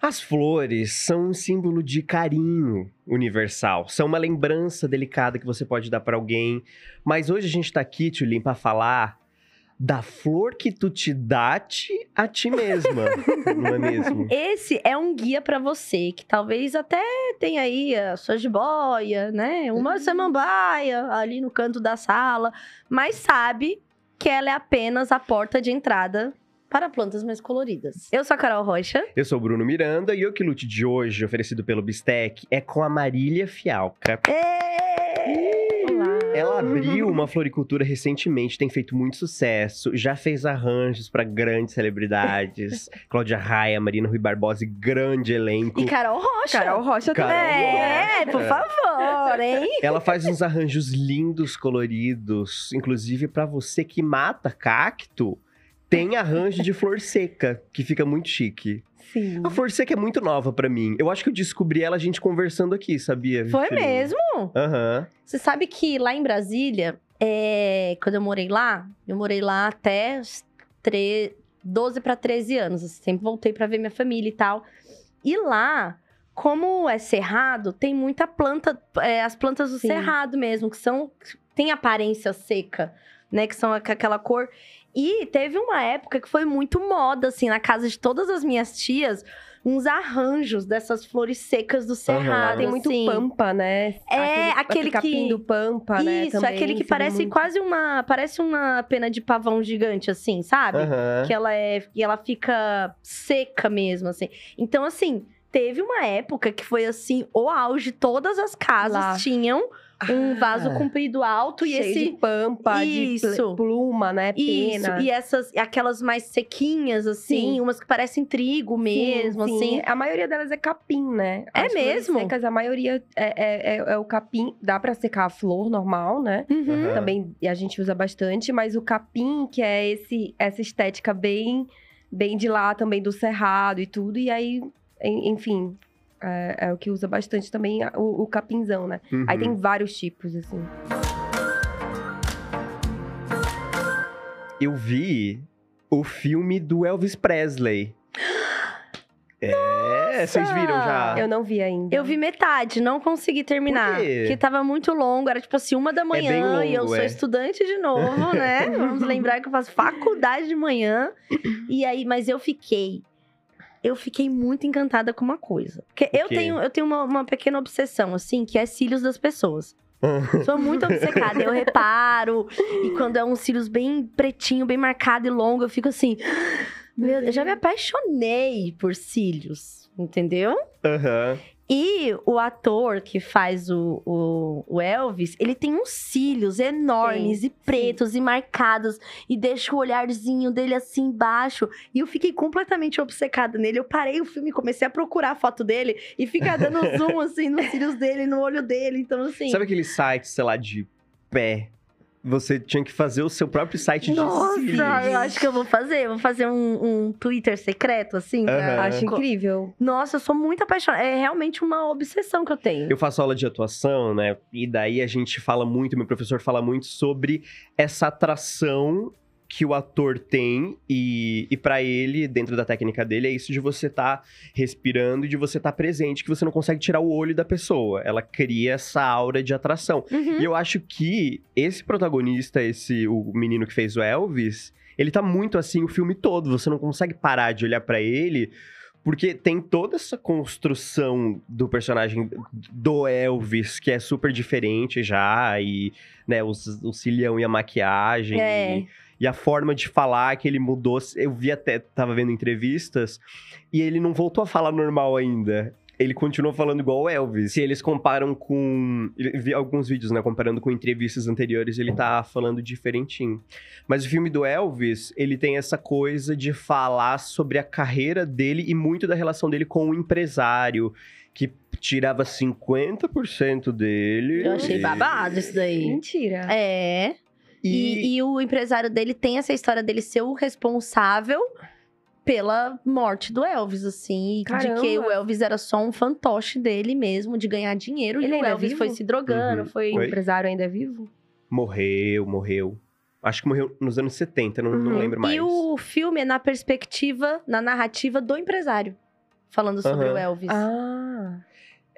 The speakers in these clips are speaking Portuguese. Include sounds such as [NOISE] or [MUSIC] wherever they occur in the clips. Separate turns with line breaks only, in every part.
As flores são um símbolo de carinho universal. São uma lembrança delicada que você pode dar para alguém. Mas hoje a gente tá aqui, Tulin, para falar da flor que tu te date a ti mesma, [LAUGHS] não é mesmo?
Esse é um guia para você que talvez até tenha aí a sua jiboia, né? Uma samambaia ali no canto da sala, mas sabe que ela é apenas a porta de entrada para plantas mais coloridas. Eu sou a Carol Rocha.
Eu sou o Bruno Miranda e o que lute de hoje, oferecido pelo Bistec, é com a Marília Fialca.
Olá.
Ela abriu uma floricultura recentemente, tem feito muito sucesso, já fez arranjos para grandes celebridades. [LAUGHS] Cláudia Raia, Marina Rui Barbosa e grande elenco.
E Carol Rocha.
Carol Rocha
Carol
também.
É, por favor, hein?
Ela faz uns arranjos lindos, coloridos, inclusive para você que mata cacto. Tem arranjo de flor seca, que fica muito chique.
Sim.
A flor seca é muito nova pra mim. Eu acho que eu descobri ela a gente conversando aqui, sabia?
Foi
Felipe?
mesmo?
Aham.
Você sabe que lá em Brasília, é, quando eu morei lá, eu morei lá até os tre- 12 para 13 anos. assim, sempre voltei para ver minha família e tal. E lá, como é cerrado, tem muita planta, é, as plantas do
Sim.
cerrado mesmo, que são tem aparência seca, né, que são aqu- aquela cor. E teve uma época que foi muito moda assim na casa de todas as minhas tias, uns arranjos dessas flores secas do cerrado,
Tem muito
assim.
pampa, né?
É, aquele
capim
que-
do pampa, né?
Isso, aquele que
vê
parece
muito.
quase uma. Parece uma pena de pavão gigante, assim, sabe?
Aham.
Que ela é. E ela fica seca mesmo, assim. Então, assim, teve uma época que foi assim, o auge, todas as casas
Lá.
tinham um vaso
Ah.
comprido alto e
Cheio
esse.
de pampa, de
Isso.
pl- pluma, né?
Isso,
Pena.
e essas, aquelas mais sequinhas, assim,
Sim.
umas que parecem trigo mesmo,
Sim, sim.
assim.
A maioria delas é capim, né?
É
As
mesmo?
Secas, a maioria é, é, é- é o capim. Dá pra secar a flor normal, né?
Uhum.
Também a gente usa bastante, mas o capim, que é esse, essa estética bem, bem de lá também do cerrado e tudo, e aí, en- enfim, é, é o que usa bastante também o, o capinzão, né? Aí
Uhum.
tem vários tipos, assim.
Eu vi o filme do Elvis Presley. É, vocês viram já?
Eu não vi ainda.
Eu vi metade, não consegui terminar.
Por quê?
Porque tava muito longo, era tipo assim, uma da
bem
manhã e eu
longo,
sou
é.
estudante de novo, [LAUGHS] né? Vamos lembrar que eu faço faculdade de manhã. [CLEARS THROAT] E aí, mas eu fiquei. Eu fiquei muito encantada com uma coisa. Porque eu
quê?
tenho, eu tenho uma, uma pequena obsessão, assim, que é cílios das pessoas. Sou muito obcecada, eu [LAUGHS] reparo. E quando é uns cílios bem pretinho, bem marcado e longo, eu fico assim. Meu, eu já me apaixonei por cílios, entendeu?
Aham.
E o ator que faz o, o, o Elvis, ele tem uns cílios enormes
Sim,
e pretos e marcados. E deixa o olharzinho dele assim embaixo. E eu fiquei completamente obcecada nele. Eu parei o filme e comecei a procurar a foto dele. E ficar dando [LAUGHS] zoom, assim, nos cílios dele, no olho dele. Então, assim...
Sabe aquele site, sei lá, de pé? Você tinha que fazer o seu próprio site de
Nossa,
cílios.
eu acho que eu vou fazer. Vou fazer um, um Twitter secreto, assim. pra-
Aham.
Acho incrível.
Nossa, eu sou muito apaixonada. É realmente uma obsessão que eu tenho.
Eu faço aula de atuação, né? E daí a gente fala muito, meu professor fala muito sobre essa atração que o ator tem e, e para ele, dentro da técnica dele, é isso de você estar respirando e de você estar presente, que você não consegue tirar o olho da pessoa. Ela cria essa aura de atração.
Uhum.
E eu acho que esse protagonista, esse o menino que fez o Elvis, ele tá muito assim o filme todo. Você não consegue parar de olhar pra ele. Porque tem toda essa construção do personagem do Elvis, que é super diferente já, e né, os, o cilhão e a maquiagem,
É.
e, e a forma de falar que ele mudou. Eu vi até, tava vendo entrevistas, e ele não voltou a falar normal ainda. Ele continuou falando igual o Elvis. Se eles comparam com. eu Vi alguns vídeos, né? Comparando com entrevistas anteriores, ele tá falando diferentinho. Mas o filme do Elvis, ele tem essa coisa de falar sobre a carreira dele e muito da relação dele com o empresário, que tirava 50% dele.
Eu achei babado isso daí.
Mentira.
É.
E,
E, e o empresário dele tem essa história dele ser o responsável pela morte do Elvis, assim. De
Caramba.
que o Elvis era só um fantoche dele mesmo, de ganhar dinheiro.
Ele
e o
é
Elvis
vivo?
foi se drogando,
Uhum.
foi.
O empresário ainda é vivo?
morreu, morreu. Acho que morreu nos anos 70, não, não
Uhum.
lembro mais.
E o filme é na perspectiva, na narrativa do empresário. falando sobre
Aham.
o Elvis.
Ah.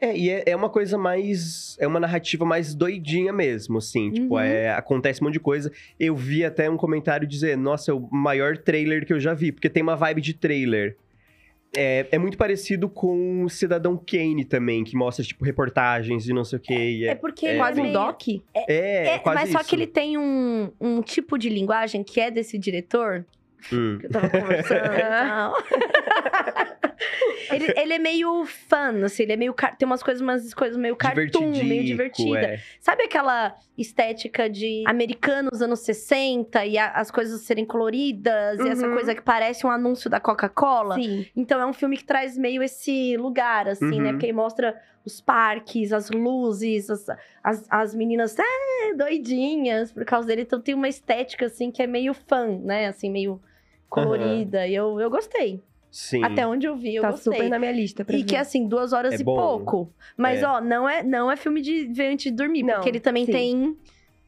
É, e é, é uma coisa mais. É uma narrativa mais doidinha mesmo, assim. Tipo,
Uhum.
é, acontece um monte de coisa. Eu vi até um comentário dizer: Nossa, é o maior trailer que eu já vi, porque tem uma vibe de trailer. É, é muito parecido com o Cidadão Kane também, que mostra, tipo, reportagens e não sei o quê.
É
É,
porque
é-
Quase um doc?
é,
É,
quase
mas só
isso.
que ele tem um, um tipo de linguagem que é desse diretor,
Hum.
que eu tava conversando e [LAUGHS] tal. [LAUGHS] ele, ele é meio fã, assim, ele é meio. Tem umas coisas, umas coisas meio cartoon, meio divertida.
é.
Sabe aquela estética de americanos anos 60 e a- as coisas serem coloridas e essa
Uhum.
coisa que parece um anúncio da Coca-Cola?
Sim.
Então é um filme que traz meio esse lugar, assim, né?
Uhum.
Porque aí mostra os parques, as luzes, as, as, as meninas é, doidinhas por causa dele. Então tem uma estética, assim, que é meio fã, né? Assim, meio colorida. E eu, eu gostei.
Sim.
Até onde eu vi, eu
tá
gostei.
super na minha lista pra
E
ver.
que assim, duas horas
É
e
bom.
pouco. Mas,
É.
ó, não é, não é filme de ver antes de dormir.
Não,
porque ele também
sim.
tem,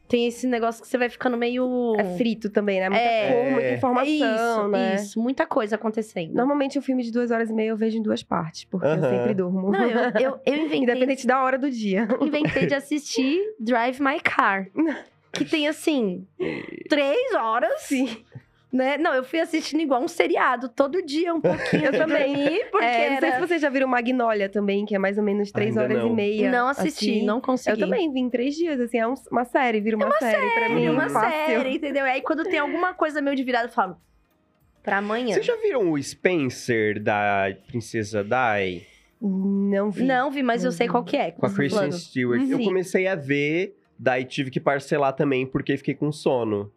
tem esse negócio que você vai ficando meio.
É frito também, né? Muita
É.
cor, muita
É.
informação,
isso,
né?
isso. Muita coisa acontecendo.
Normalmente um filme de duas horas e meia eu vejo em duas partes, porque eu
Aham.
sempre durmo.
Não, eu, eu, eu inventei,
Independente da hora do dia. [LAUGHS]
inventei de assistir Drive My Car. [LAUGHS] Que tem, assim, três horas.
Sim.
Né? Não, eu fui assistindo igual um seriado, todo dia, um pouquinho. [LAUGHS]
Eu também.
Porque
É, não sei
era-
se vocês já viram Magnolia também, que é mais ou menos três
Ainda
horas
não.
e meia.
Não assisti,
assim.
não consegui.
Eu também vi em três dias, assim, é um- uma série, vira uma, série, pra mim.
É uma
fácil.
série, entendeu? Aí quando tem alguma coisa meio de virada, eu falo. Pra amanhã.
Vocês já viram o Spencer da Princesa Di?
Não vi.
Não vi, mas eu sei qual que é.
Com a Kristen. Stewart. Eu
Sim.
comecei a ver, daí tive que parcelar também, porque fiquei com sono.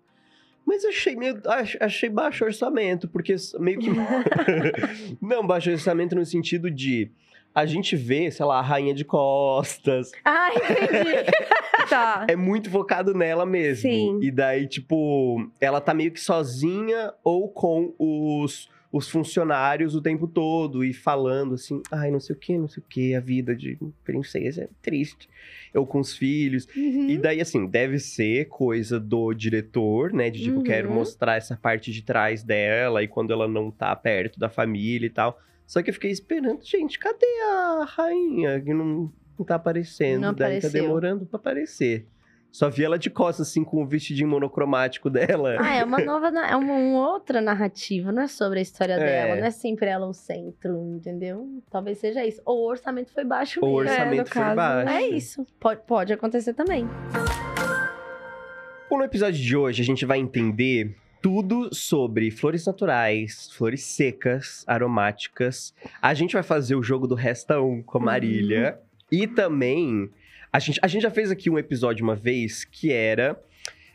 Mas eu achei meio. ach- Achei baixo orçamento, porque meio que. [LAUGHS] Não, baixo orçamento no sentido de. A gente vê, sei lá, a rainha de costas.
Ah, entendi. [LAUGHS]
Tá.
É muito focado nela mesmo.
Sim.
E daí, tipo, ela tá meio que sozinha ou com os, os funcionários o tempo todo e falando assim, ai, não sei o que, não sei o que, a vida de princesa é triste. Ou com os filhos.
Uhum.
E daí, assim, deve ser coisa do diretor, né? De tipo,
Uhum.
quero mostrar essa parte de trás dela e quando ela não tá perto da família e tal. Só que eu fiquei esperando, gente, cadê a rainha que não, não tá aparecendo?
Não
daí tá demorando pra aparecer. Só vi ela de costas, assim, com o vestidinho monocromático dela.
Ah, é uma nova, é uma, uma outra narrativa, não é sobre a história
É.
dela, não é sempre ela o centro, entendeu? Talvez seja isso. Ou o orçamento foi baixo
o
mesmo.
orçamento foi
caso,
baixo.
É isso. Pode, pode acontecer também.
Bom, no episódio de hoje, a gente vai entender tudo sobre flores naturais, flores secas, aromáticas. A gente vai fazer o jogo do Resta 1 com a Marília. E também, a gente, a gente já fez aqui um episódio uma vez que era...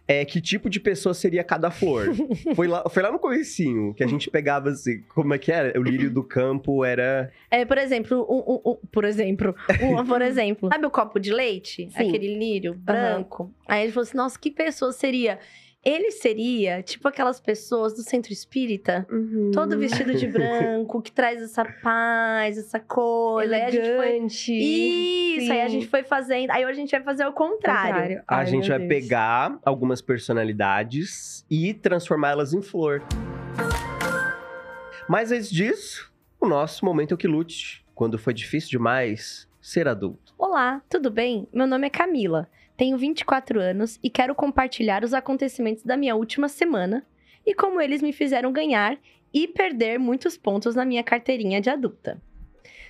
É, que tipo de pessoa seria cada flor? [LAUGHS] foi, lá, foi lá no comecinho que a gente pegava assim, como é que era? O lírio do campo era...
É, por exemplo, um, um- um- por exemplo, um- [LAUGHS] por exemplo, sabe o copo de leite?
Sim.
Aquele lírio branco. Aí ele falou assim: nossa, que pessoa seria? Ele seria tipo aquelas pessoas do centro espírita,
Uhum.
todo vestido de [LAUGHS] branco, que traz essa paz, essa coisa. Aí a gente foi.
Elegante.
Isso, aí a
Sim.
gente foi fazendo. Aí hoje a gente vai fazer o contrário.
A
Ai,
gente
meu
vai
Deus.
pegar algumas personalidades e transformá-las em flor. Mas antes disso, o nosso momento é o que lute. Quando foi difícil demais ser adulto.
Olá, tudo bem? Meu nome é Camila. Tenho 24 anos e quero compartilhar os acontecimentos da minha última semana e como eles me fizeram ganhar e perder muitos pontos na minha carteirinha de adulta.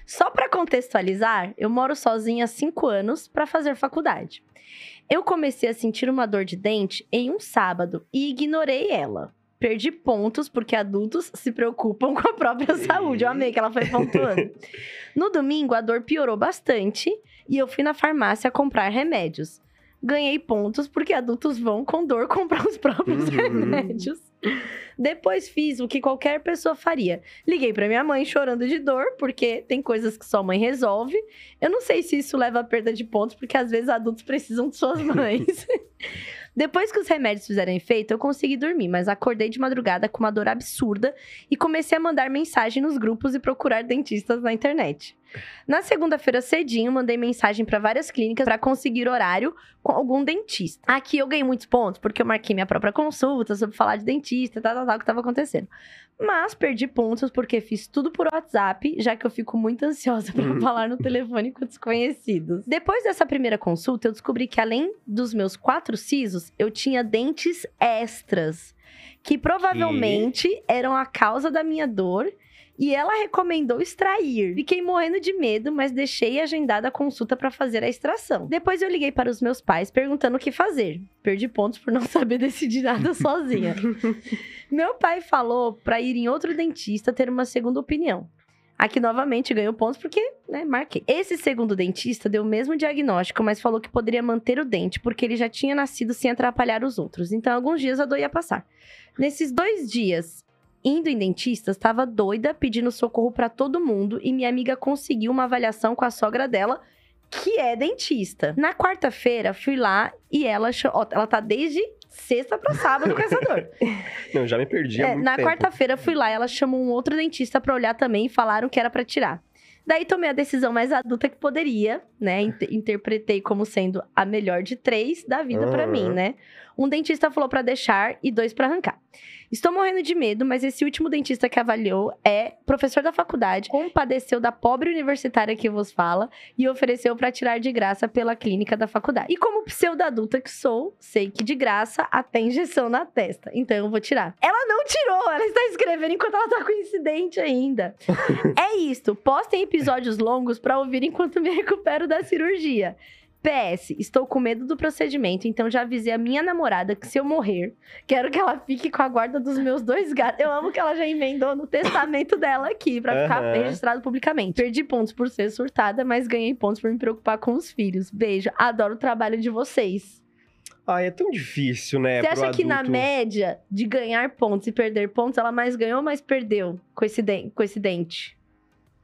Só para contextualizar, eu moro sozinha há 5 anos para fazer faculdade. Eu comecei a sentir uma dor de dente em um sábado e ignorei ela. Perdi pontos porque adultos se preocupam com a própria saúde. Eu amei que ela foi pontuando. [LAUGHS] No domingo, a dor piorou bastante e eu fui na farmácia comprar remédios. Ganhei pontos porque adultos vão com dor [LAUGHS] comprar os próprios
Uhum.
remédios. Depois fiz o que qualquer pessoa faria. Liguei pra minha mãe chorando de dor, porque tem coisas que só mãe resolve. Eu não sei se isso leva a perda de pontos, porque às vezes adultos precisam de suas mães. [LAUGHS] Depois que os remédios fizeram efeito, eu consegui dormir, mas acordei de madrugada com uma dor absurda e comecei a mandar mensagem nos grupos e procurar dentistas na internet. Na segunda-feira cedinho, mandei mensagem para várias clínicas para conseguir horário com algum dentista. Aqui eu ganhei muitos pontos porque eu marquei minha própria consulta sobre falar de dentista, tal, tal, tal, o que estava acontecendo. Mas perdi pontos porque fiz tudo por WhatsApp, já que eu fico muito ansiosa para
Uhum.
falar no telefone com desconhecidos. Depois dessa primeira consulta, eu descobri que além dos meus quatro sisos, eu tinha dentes extras, que provavelmente eram a causa da minha dor. E ela recomendou extrair. Fiquei morrendo de medo, mas deixei agendada a consulta para fazer a extração. Depois eu liguei para os meus pais perguntando o que fazer. Perdi pontos por não [LAUGHS] saber decidir nada [LAUGHS] sozinha. Meu pai falou para ir em outro dentista ter uma segunda opinião. Aqui novamente ganhou pontos porque, né, marquei. Esse segundo dentista deu o mesmo diagnóstico, mas falou que poderia manter o dente porque ele já tinha nascido sem atrapalhar os outros. Então, alguns dias a dor ia passar. Nesses dois dias, indo em dentistas, estava doida, pedindo socorro para todo mundo e minha amiga conseguiu uma avaliação com a sogra dela, que é dentista. Na quarta-feira, fui lá e ela, ó, ela tá desde sexta para sábado com essa dor. [LAUGHS]
Não, já me perdi
É, na quarta-feira fui lá, ela chamou um outro dentista pra olhar também e falaram que era pra tirar. Daí tomei a decisão mais adulta que poderia, né? Inter- interpretei como sendo a melhor de três da vida pra
Aham.
mim, né? Um dentista falou pra deixar e dois pra arrancar. Estou morrendo de medo, mas esse último dentista que avaliou é professor da faculdade, compadeceu da pobre universitária que vos fala e ofereceu pra tirar de graça pela clínica da faculdade. E como pseudo-adulta que sou, sei que de graça até injeção na testa. Então eu vou tirar. Ela não tirou, ela está escrevendo enquanto ela tá com incidente ainda. [LAUGHS] é isto. Postem episódios longos pra ouvir enquanto me recupero da cirurgia. PS, estou com medo do procedimento, então já avisei a minha namorada que se eu morrer, quero que ela fique com a guarda dos meus dois gatos. Eu amo que ela já emendou no testamento dela aqui, pra ficar
Aham.
registrado publicamente. Perdi pontos por ser surtada, mas ganhei pontos por me preocupar com os filhos. Beijo, adoro o trabalho de vocês.
Ai, é tão difícil, né?
Você acha que na média de ganhar pontos e perder pontos, ela mais ganhou ou mais perdeu com esse, den- com esse dente?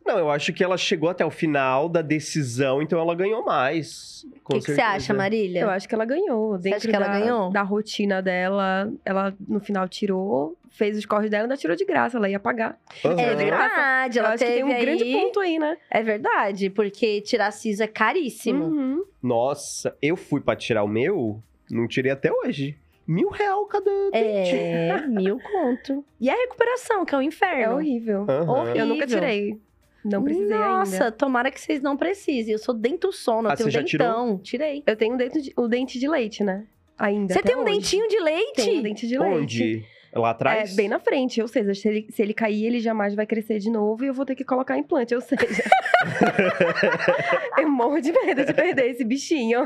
Não, eu acho que ela chegou até o final da decisão, então ela ganhou mais.
O que, que você acha, Marília?
Eu acho que ela ganhou. Dentro
acha que ela
da,
ganhou?
da rotina dela, ela no final tirou, fez os corres dela, ainda tirou de graça, ela ia pagar.
Aham.
É
de graça.
verdade,
Eu
ela
acho que
teve
tem um
aí...
grande ponto aí, né?
É verdade, porque tirar siso é caríssimo.
Uhum.
Nossa, eu fui pra tirar o meu, não tirei até hoje. Mil real cada dente.
É, mil conto. E a recuperação, que é o
É
inferno.
horrível.
Aham.
horrível.
Eu nunca tirei. Não precisei
Nossa,
ainda.
tomara que vocês não precisem. Eu sou dento sono, eu
Ah,
tenho
você já tirou?
dentão. Tirei.
Eu tenho um dente de, o dente de leite, né? Ainda.
Você tem um
hoje.
dentinho de leite?
Tem um dente de leite.
Onde? Lá atrás?
É, bem na frente, ou seja, se ele, se ele cair, ele jamais vai crescer de novo e eu vou ter que colocar implante, ou seja. [LAUGHS] eu morro de medo de perder esse bichinho.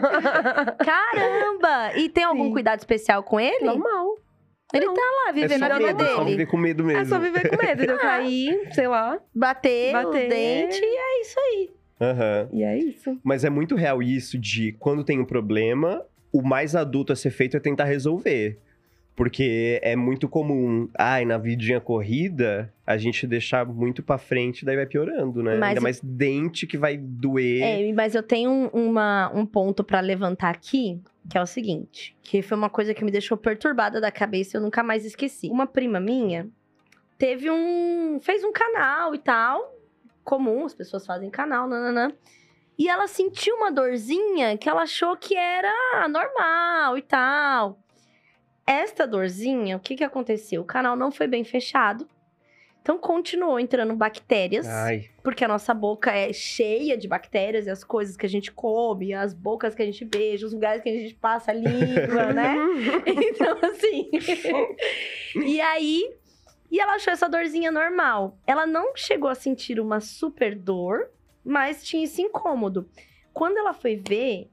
Caramba! E tem algum
Sim.
cuidado especial com ele?
Normal.
Ele
Não.
tá lá,
É
vivendo
só
a vida
medo, só
dele.
viver com medo mesmo.
É só viver com medo de eu [LAUGHS] cair, sei lá.
Bater, o
Bater.
dente e é isso aí.
Aham.
E é isso.
Mas é muito real isso de quando tem um problema, o mais adulto a ser feito é tentar resolver. Porque é muito comum, ai, na vidinha corrida, a gente deixar muito pra frente, daí vai piorando, né?
Mas
Ainda
o-
mais dente que vai doer.
É, mas eu tenho um, uma- um ponto pra levantar aqui, que é o seguinte, que foi uma coisa que me deixou perturbada da cabeça e eu nunca mais esqueci. Uma prima minha teve um, fez um canal e tal, comum, as pessoas fazem canal, nananã. E ela sentiu uma dorzinha que ela achou que era normal e tal. Esta dorzinha, o que que aconteceu? O canal não foi bem fechado. Então continuou entrando bactérias
Ai,
porque a nossa boca é cheia de bactérias e as coisas que a gente come, as bocas que a gente beija, os lugares que a gente passa a língua, [LAUGHS] né? Então, assim. [LAUGHS] e aí. E ela achou essa dorzinha normal. Ela não chegou a sentir uma super dor, mas tinha esse incômodo. Quando ela foi ver,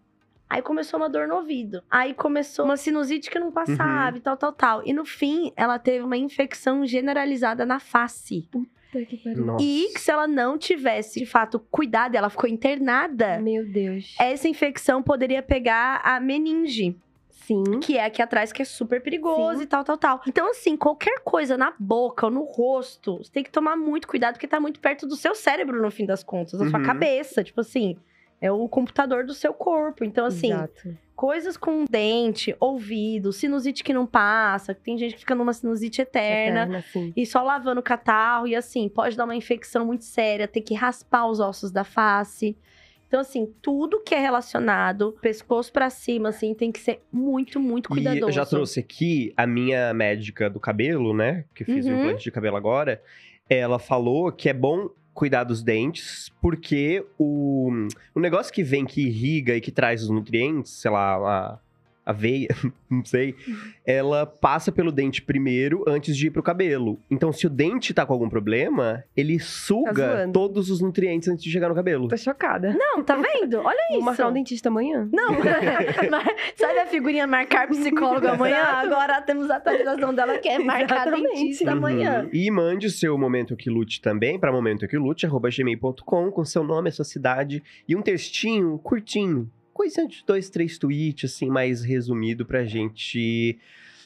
aí começou uma dor no ouvido. Aí começou uma sinusite que não passava e tal, tal, tal. E no fim, ela teve uma infecção generalizada na face.
Puta que pariu.
nossa.
E que se ela não tivesse, de fato, cuidado, ela ficou internada,
Meu Deus.
essa infecção poderia pegar a meninge,
Sim.
que é aqui atrás, que é super perigoso
Sim.
e tal, tal, tal. Então, assim, qualquer coisa na boca ou no rosto, você tem que tomar muito cuidado, porque tá muito perto do seu cérebro, no fim das contas, da sua
Uhum.
cabeça. Tipo assim, É o computador do seu corpo. Então, assim,
Exato.
coisas com dente, ouvido, sinusite que não passa, que tem gente que fica numa sinusite eterna.
Eterna.
E só lavando o catarro, e assim, pode dar uma infecção muito séria, ter que raspar os ossos da face. Então, assim, tudo que é relacionado, pescoço pra cima, assim, tem que ser muito, muito cuidadoso.
E eu já trouxe aqui a minha médica do cabelo, né? Que fez o
Uhum.
implante de cabelo agora. Ela falou que é bom cuidar dos dentes, porque o, o negócio que vem, que irriga e que traz os nutrientes, sei lá, a, a veia, [LAUGHS] não sei, ela passa pelo dente primeiro antes de ir pro cabelo. Então, se o dente tá com algum problema, ele suga
zoando.
todos os nutrientes antes de chegar no cabelo.
Tô chocada.
Não, tá vendo? Olha
Vou
isso.
marcar um dentista amanhã.
Não, [LAUGHS] sabe a figurinha marcar psicólogo amanhã? Agora temos a atualização dela que é marcar
Exatamente.
dentista amanhã.
Uhum. E mande o seu Momento Que Lute também para momentoquilute.gmail.com com seu nome, a sua cidade e um textinho curtinho. Coisa de dois, três tweets, assim, mais resumido pra gente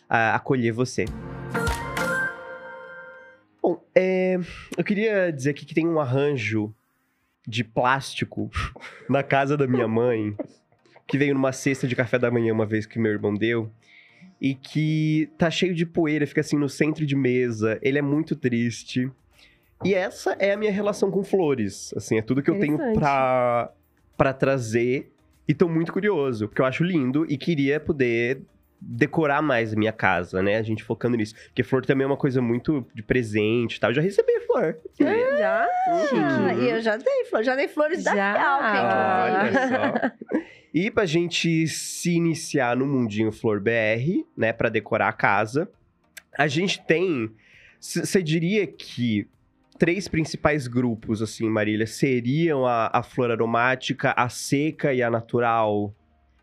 ah, acolher você. Bom, é, eu queria dizer aqui que tem um arranjo de plástico [LAUGHS] na casa da minha mãe, que veio numa cesta de café da manhã uma vez que meu irmão deu, e que tá cheio de poeira, fica assim no centro de mesa. Ele é muito triste. E essa é a minha relação com flores. Assim, é tudo que eu tenho pra, pra trazer. E tô muito curioso, porque eu acho lindo e queria poder decorar mais a minha casa, né? A gente focando nisso. Porque flor também é uma coisa muito de presente e tal. Eu já recebi flor.
Já?
Ah, e eu já dei flores, já dei flores da
Já?
Fialca, inclusive.
Olha [LAUGHS] só. E pra gente se iniciar no Mundinho Flor BR, né, Pra decorar a casa, a gente tem, você diria que três principais grupos, assim, Marília, seriam a, a flor aromática, a seca e a natural?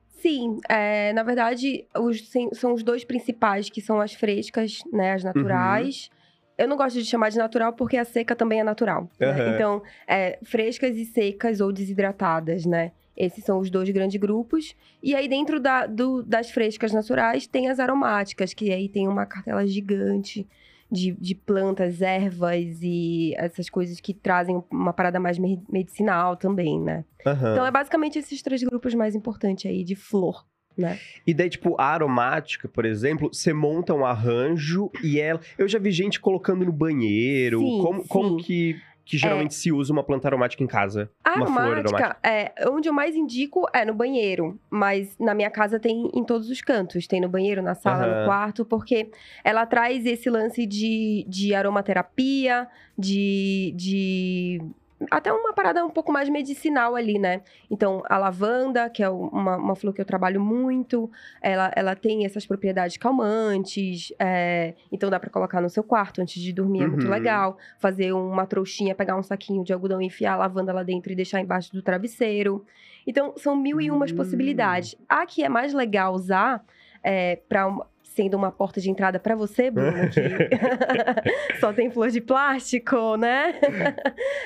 Sim, é, na verdade, os- sim, são os dois principais, que são as frescas, né, as naturais. Eu não gosto de chamar de natural porque a seca também é natural. né?
Aham.
Então, é, frescas e secas ou desidratadas, né? Esses são os dois grandes grupos. E aí, dentro da- do- das frescas naturais, tem as aromáticas, que aí tem uma cartela gigante de, de plantas, ervas e essas coisas que trazem uma parada mais me- medicinal também, né?
Aham.
Então, é basicamente esses três grupos mais importantes aí de flor, né?
E daí, tipo, a aromática, por exemplo, você monta um arranjo e ela. Eu já vi gente colocando no banheiro.
Sim,
como, como
sim.
que, que geralmente se usa uma planta aromática em casa?
A
Uma flor
aromática,
aromática.
é, onde eu mais indico é no banheiro, mas na minha casa tem em todos os cantos. Tem no banheiro, na sala,
Aham.
no quarto, porque ela traz esse lance de, de aromaterapia, de, de. Até uma parada um pouco mais medicinal ali, né? Então, a lavanda, que é uma, uma flor que eu trabalho muito, ela, ela tem essas propriedades calmantes, é, então dá pra colocar no seu quarto antes de dormir, é muito
Uhum.
legal. Fazer uma trouxinha, pegar um saquinho de algodão, enfiar a lavanda lá dentro e deixar embaixo do travesseiro. Então, são mil e umas
Hum.
possibilidades. A que é mais legal usar, é, pra uma- sendo uma porta de entrada pra você, Bruno, [LAUGHS] que [LAUGHS] só tem flor de plástico, né? [LAUGHS]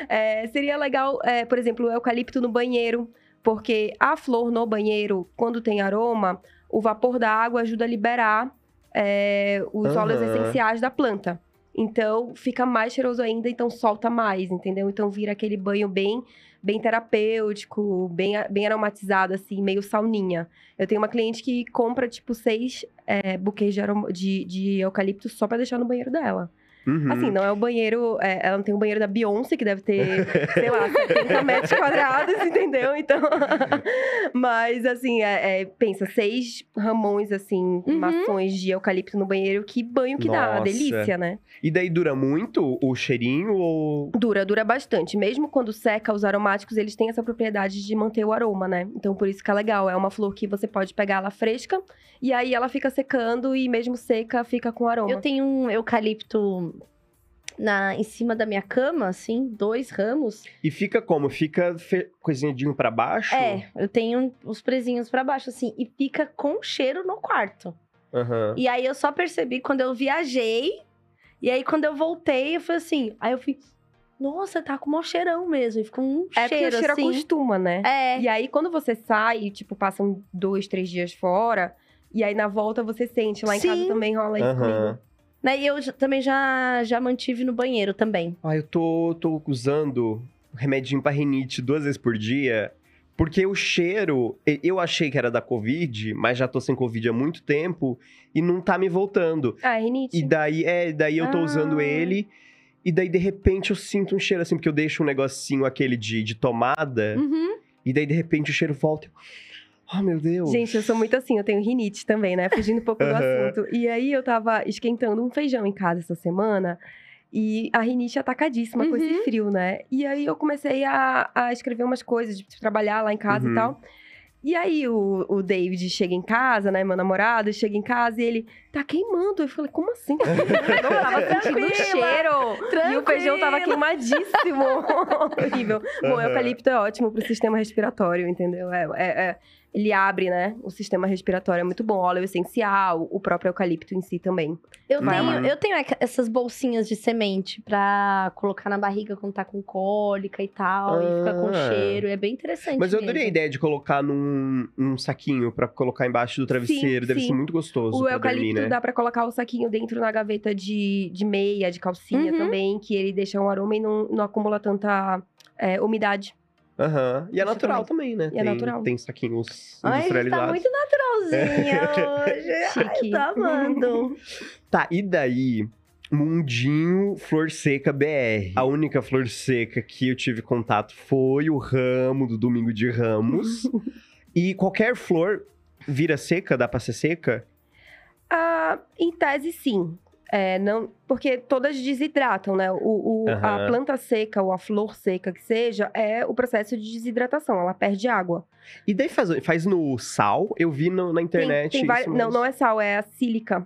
É, seria legal, é, por exemplo, o eucalipto no banheiro, porque a flor no banheiro, quando tem aroma, o vapor da água ajuda a liberar é, os óleos
Aham.
essenciais da planta. Então, fica mais cheiroso ainda, então solta mais, entendeu? Então, vira aquele banho bem bem terapêutico, bem, bem aromatizado, assim, meio sauninha. Eu tenho uma cliente que compra, tipo, seis é, buquês de, de, de eucalipto só pra deixar no banheiro dela.
Uhum.
Assim, não é o banheiro. é, ela não tem o banheiro da Beyoncé, que deve ter, [LAUGHS] sei lá, 70 metros quadrados, entendeu? Então. [LAUGHS] Mas, assim, é, é, pensa, seis ramões, assim,
Uhum.
mações de eucalipto no banheiro, que banho que dá,
Nossa.
delícia, né?
E daí dura muito o cheirinho ou.
Dura, dura bastante. Mesmo quando seca, os aromáticos, eles têm essa propriedade de manter o aroma, né? Então, por isso que é legal. É uma flor que você pode pegar ela fresca, e aí ela fica secando, e mesmo seca, fica com aroma.
Eu tenho um eucalipto na, em cima da minha cama, assim, dois ramos.
E fica como? Fica fe... coisinhadinho pra baixo?
É, eu tenho os presinhos pra baixo, assim, e fica com cheiro no quarto.
Aham.
E aí eu só percebi quando eu viajei, e aí quando eu voltei, eu falei assim, aí eu fui, nossa, tá com um cheirão mesmo, e ficou um
É porque
cheiro,
o cheiro
assim.
acostuma, né?
É,
E aí, quando você sai, tipo, passam dois, três dias fora, e aí na volta você sente. Lá em casa
Sim.
também rola isso
Aham.
comigo.
Né, e eu também já, já mantive no banheiro também.
Ah, eu tô, tô usando remedinho pra rinite duas vezes por dia. Porque o cheiro, eu achei que era da Covid, mas já tô sem Covid há muito tempo e não tá me voltando.
Ah, rinite.
E daí, é, daí eu tô usando
Ah.
ele. E daí, de repente, eu sinto um cheiro assim, porque eu deixo um negocinho aquele de, de tomada.
Uhum.
E daí, de repente, o cheiro volta. e eu, Oh, meu Deus.
Gente, eu sou muito assim, eu tenho rinite também, né? Fugindo um pouco do assunto. E aí eu tava esquentando um feijão em casa essa semana. E a rinite atacadíssima com esse
Uhum.
frio, né? E aí eu comecei a, a escrever umas coisas, de trabalhar lá em casa
Uhum.
e tal. E aí o, o David chega em casa, né? Meu namorado chega em casa e ele tá queimando. Eu falei, como assim? [LAUGHS] Eu tava [LAUGHS] sentindo o
Tranquila,
cheiro. E o feijão tava queimadíssimo. [LAUGHS] Horrível. Bom,
Aham.
eucalipto é ótimo pro sistema respiratório, entendeu? É, é- é- ele abre, né? O sistema respiratório é muito bom. Óleo essencial, o próprio eucalipto em si também.
Eu
Vai
tenho, eu tenho essas bolsinhas de semente pra colocar na barriga quando tá com cólica e tal. E fica com
Ah.
cheiro. É bem interessante.
Mas eu adorei a
mesmo.
ideia de colocar num, num saquinho pra colocar embaixo do travesseiro. Deve
sim.
ser muito gostoso
O
pra
eucalipto
dormir, né?
Dá pra colocar o saquinho dentro na gaveta de, de meia, de calcinha
Uhum.
também, que ele deixa um aroma e não, não acumula tanta é, umidade.
Aham. E é natural também, né?
E é
tem,
natural.
Tem saquinhos
Ai, tá
industrializados.
muito naturalzinha hoje. Ai,
Chique.
tá amando. [LAUGHS]
Tá, e daí? Mundinho Flor Seca BR. A única flor seca que eu tive contato foi o ramo do Domingo de Ramos. [LAUGHS] e qualquer flor vira seca? Dá pra ser seca?
Ah, em tese, sim. É, não, porque todas desidratam, né? O, o- A
Aham.
planta seca ou a flor seca que seja, é o processo de desidratação, ela perde água.
E daí faz, faz no sal? Eu vi no- na
Tem-
internet.
tem
isso,
vari- Não,
mas-
não é sal, é a sílica.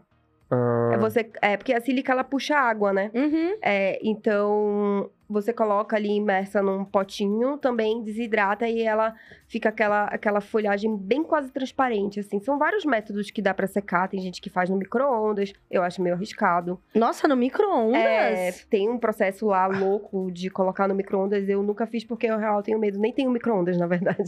Ah,
É, você, é porque a sílica ela puxa água, né?
Uhum.
É, então você coloca ali imersa num potinho, também desidrata e ela fica aquela, aquela folhagem bem quase transparente, assim. São vários métodos que dá pra secar. Tem gente que faz no micro-ondas, eu acho meio arriscado.
Nossa, no micro-ondas?
É, tem um processo lá louco de colocar no micro-ondas. Eu nunca fiz porque eu real tenho medo. Nem tenho micro-ondas, na verdade. [LAUGHS]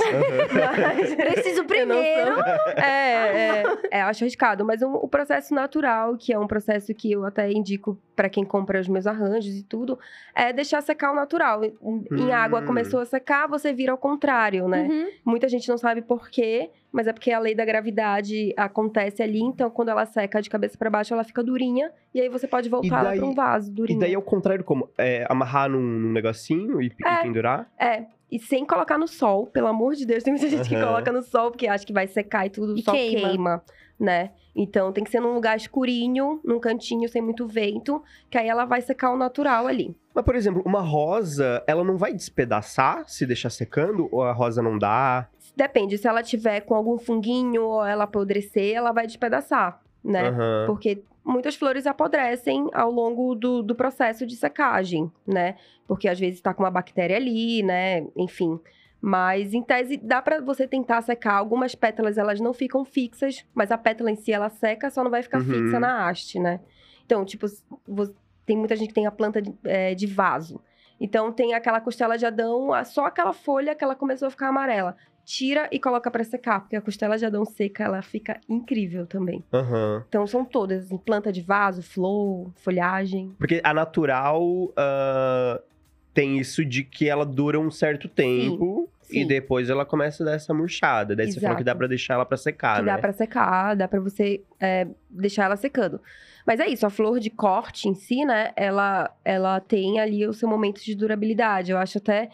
Mas-
Preciso [LAUGHS]
eu não
primeiro.
sou- É, é, é, acho arriscado. Mas o, o processo natural, que é um processo que eu até indico pra quem compra os meus arranjos e tudo, é deixar secar o natural. Em, em água
Hum.
começou a secar, você vira ao contrário, né?
Uhum.
Muita gente não sabe por quê, mas é porque a lei da gravidade acontece ali. Então, quando ela seca de cabeça pra baixo, ela fica durinha. E aí você pode voltar ela
daí-
pra um vaso
E
durinho.
daí é o contrário, como? É, amarrar num, num negocinho e, e
É.
pendurar?
É, e sem colocar no sol, pelo amor de Deus. Tem muita gente que
Aham.
coloca no sol porque acha que vai secar e tudo,
E
só
queima.
queima. né? Então tem que ser num lugar escurinho, num cantinho sem muito vento, que aí ela vai secar o natural ali.
Mas, por exemplo, uma rosa, ela não vai despedaçar se deixar secando? Ou a rosa não dá?
Depende, se ela tiver com algum funguinho ou ela apodrecer, ela vai despedaçar, né?
Aham.
Porque muitas flores apodrecem ao longo do, do processo de secagem, né? Porque às vezes tá com uma bactéria ali, né? Enfim. Mas, em tese, dá pra você tentar secar. Algumas pétalas, elas não ficam fixas, mas a pétala em si, ela seca, só não vai ficar
Uhum.
fixa na haste, né? Então, tipo, tem muita gente que tem a planta de, é, de vaso. Então, tem aquela costela de Adão, só aquela folha que ela começou a ficar amarela. Tira e coloca pra secar, porque a costela de Adão seca, ela fica incrível também.
Aham.
Então são todas, assim, planta de vaso, flor, folhagem.
Porque a natural ah, tem isso de que ela dura um certo tempo e
sim.
depois ela começa a dar essa murchada. Daí você falou que dá
Exato.
pra deixar ela pra secar,
que
né?
dá pra secar, dá pra você é, deixar ela secando. Mas é isso, a flor de corte em si, né? Ela, ela tem ali o seu momento de durabilidade. Eu acho até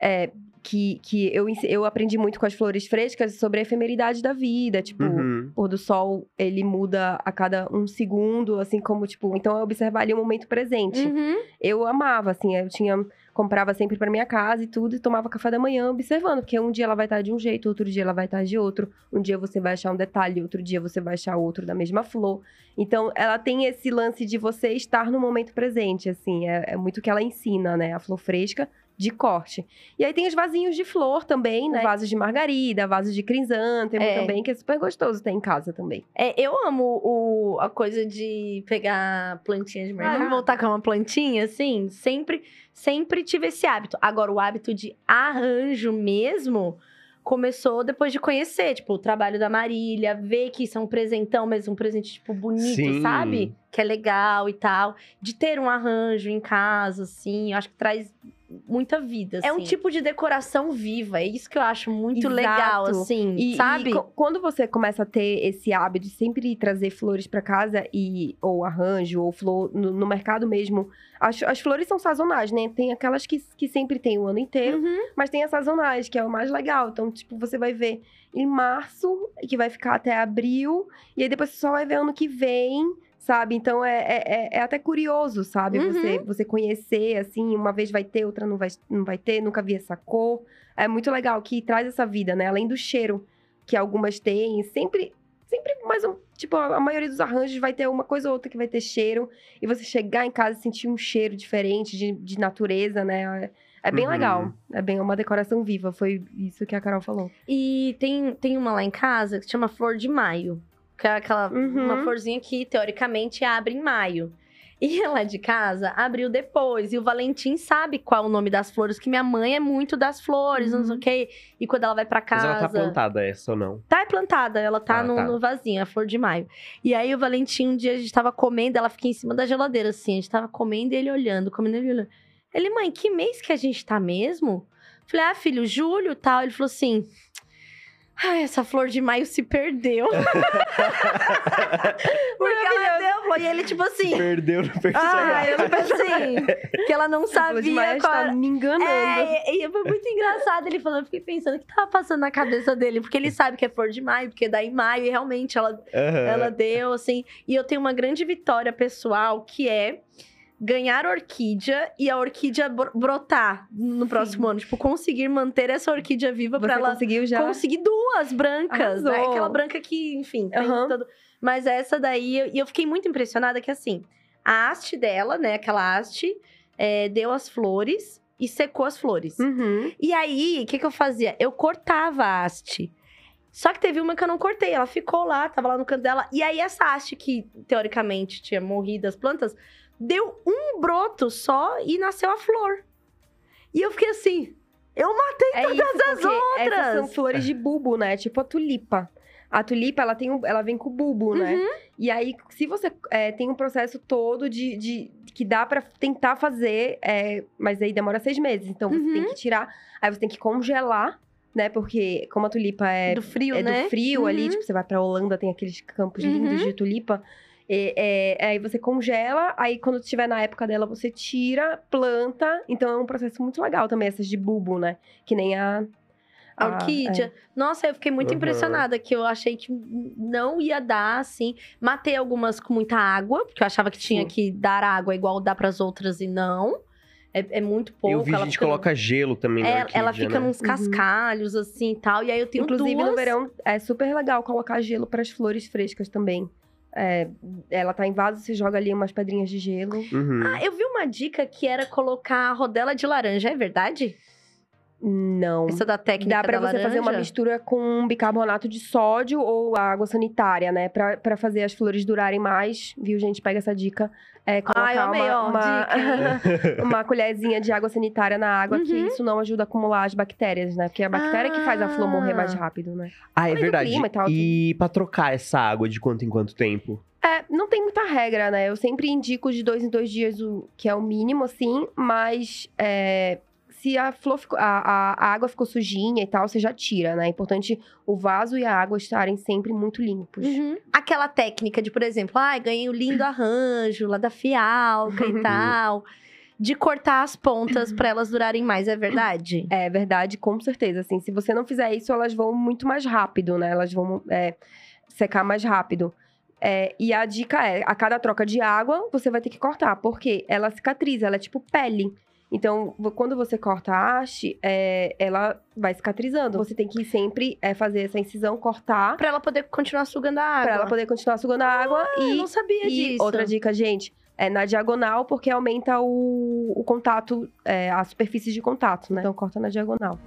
é, que, que eu, eu aprendi muito com as flores frescas sobre a efemeridade da vida. Tipo,
Uhum.
o pôr do sol, ele muda a cada um segundo, assim como, tipo... Então, eu observar ali o momento presente.
Uhum.
eu amava, assim, eu tinha comprava sempre pra minha casa e tudo e tomava café da manhã observando, porque um dia ela vai estar de um jeito, outro dia ela vai estar de outro, um dia você vai achar um detalhe, outro dia você vai achar outro da mesma flor. Então, ela tem esse lance de você estar no momento presente, assim, é, é muito o que ela ensina, né? A flor fresca de corte. E aí tem os vasinhos de flor também, né? Vasos de margarida, vasos de crisântemo
É.
também, que é super gostoso ter em casa também.
É, eu amo o, a coisa de pegar plantinha de mercado.
mercado.
voltar com uma plantinha, assim. Sempre, sempre tive esse hábito. Agora, o hábito de arranjo mesmo começou depois de conhecer, tipo, o trabalho da Marília, ver que isso é um presentão, mas um presente, tipo, bonito,
Sim.
sabe? Que é legal e tal. De ter um arranjo em casa, assim, eu acho que traz muita vida. É um
assim.
tipo de decoração viva. É isso que eu acho muito
Exato.
legal, assim,
E,
sabe?
e quando você começa a ter esse hábito de sempre trazer flores pra casa e ou arranjo ou flor no, no mercado mesmo, as, as flores são sazonais, né? Tem aquelas que, que sempre tem o ano inteiro,
Uhum.
mas tem as sazonais, que é o mais legal. Então, tipo, você vai ver em março, que vai ficar até abril, e aí depois você só vai ver ano que vem, sabe? Então é, é, é- é até curioso, sabe?
Uhum.
Você, você conhecer, assim, uma vez vai ter, outra não vai, não vai ter, nunca vi essa cor. É muito legal que traz essa vida, né? Além do cheiro que algumas têm, sempre. Sempre mais um. Tipo, a maioria dos arranjos vai ter uma coisa ou outra que vai ter cheiro. E você chegar em casa e sentir um cheiro diferente de, de natureza, né? É, é bem
Uhum.
legal. É bem uma decoração viva. Foi isso que a Carol falou.
E tem, tem uma lá em casa que se chama Flor de Maio. Que é aquela
Uhum.
uma florzinha que, teoricamente, abre em maio. E [LAUGHS] ela de casa abriu depois. E o Valentim sabe qual é o nome das flores, que minha mãe é muito das flores, não sei o
Uhum.
quê. E quando ela vai pra
Mas
casa.
ela tá plantada essa ou não?
Tá plantada, ela tá,
Ah,
no,
tá.
no vasinho, a flor de maio. E aí o Valentim, um dia a gente tava comendo, ela fica em cima da geladeira, assim. A gente tava comendo e ele olhando, comendo e ele olhando. Ele, mãe, que mês que a gente tá mesmo? Falei, ah, filho, julho e tal. Ele falou assim. Ai, essa flor de maio se perdeu. [LAUGHS] Porque ela deu. E ele, tipo assim.
Perdeu no
Ah,
personagem.
eu tipo assim. Que ela não [LAUGHS] sabia qual
tá me enganando.
É, e, e foi muito engraçado ele falando, eu fiquei pensando o que tava passando na cabeça dele, porque ele sabe que é flor de maio, porque dá em maio, e realmente ela,
Aham.
ela deu, assim. E eu tenho uma grande vitória pessoal, que é ganhar orquídea e a orquídea bro- brotar no próximo ano. Tipo, conseguir manter essa orquídea viva pra ela
conseguiu já?
conseguir duas brancas, né? Aquela branca que, enfim, tem
Aham.
todo... Mas essa daí, e eu fiquei muito impressionada que, assim, a haste dela, né? Aquela haste, é, deu as flores e secou as flores.
Uhum.
E aí, o que, que eu fazia? Eu cortava a haste. Só que teve uma que eu não cortei, ela ficou lá, tava lá no canto dela. E aí, essa haste que, teoricamente, tinha morrido as plantas, deu um broto só e nasceu a flor. E eu fiquei assim, eu matei
É
todas
isso,
as outras.
Essas são flores de bulbo, né? Tipo a tulipa. A tulipa, ela, tem um- ela vem com o bulbo, né?
Uhum.
E aí, se você é, tem um processo todo de, de- que dá pra tentar fazer, é, mas aí demora seis meses. Então, você
Uhum.
tem que tirar, aí você tem que congelar, né? Porque como a tulipa é
do frio,
é
né?
do frio ali,
Uhum.
tipo, você vai pra Holanda, tem aqueles campos lindos
Uhum.
de tulipa. E, é, aí você congela, aí quando estiver na época dela, você tira, planta. Então é um processo muito legal também, essas de bulbo, né? Que nem a.
A orquídea. Nossa, eu fiquei muito
Uhum.
impressionada, que eu achei que não ia dar, assim. Matei algumas com muita água, porque eu achava que tinha
Sim.
que dar água igual dá pras outras e não. É, é muito pouco.
Eu vi
ela
gente
fica-
coloca gelo também na
É,
orquídea,
ela fica
né?
nos cascalhos, assim e tal. E aí eu tenho
Inclusive,
duas.
no verão, é super legal colocar gelo para as flores frescas também. É, ela tá em vaso, você joga ali umas pedrinhas de gelo.
Uhum.
Ah, eu vi uma dica que era colocar rodela de laranja, é verdade?
Não.
Essa da técnica
Dá pra
da
você fazer uma
laranja?
mistura com bicarbonato de sódio ou água sanitária, né? Pra, pra fazer as flores durarem mais, viu, gente? Pega essa dica. É, colocar
Ai, eu amei,
uma,
ó,
uma, [LAUGHS] uma colherzinha de água sanitária na água, que
Uhum.
isso não ajuda a acumular as bactérias, né? Porque é a bactéria que faz a flor morrer mais
Ah.
rápido, né?
Ah, é
do
verdade.
e tal,
E pra trocar essa água de quanto em quanto tempo?
É, não tem muita regra, né? Eu sempre indico de dois em dois dias, o que é o mínimo, assim, mas é, se a, flor ficou- a, a- água ficou sujinha e tal, você já tira, né? É importante o vaso e a água estarem sempre muito limpos.
Uhum. Aquela técnica de, por exemplo, ai, ganhei o lindo [LAUGHS] arranjo lá da fialca e tal. De cortar as pontas pra elas durarem mais, é verdade?
É verdade, com certeza. Assim, se você não fizer isso, elas vão muito mais rápido, né? Elas vão é, secar mais rápido. É, e a dica é, a cada troca de água, você vai ter que cortar. Porque ela cicatriza, ela é tipo pele. Então, quando você corta a haste, é, ela vai cicatrizando. Você tem que sempre é, fazer essa incisão, cortar,
Pra ela poder continuar sugando a água.
pra ela poder continuar sugando a água.
Eu
e
não sabia
e
disso.
outra dica, gente, é na diagonal, porque aumenta o, o contato, é, a superfície de contato, né? Então corta na diagonal.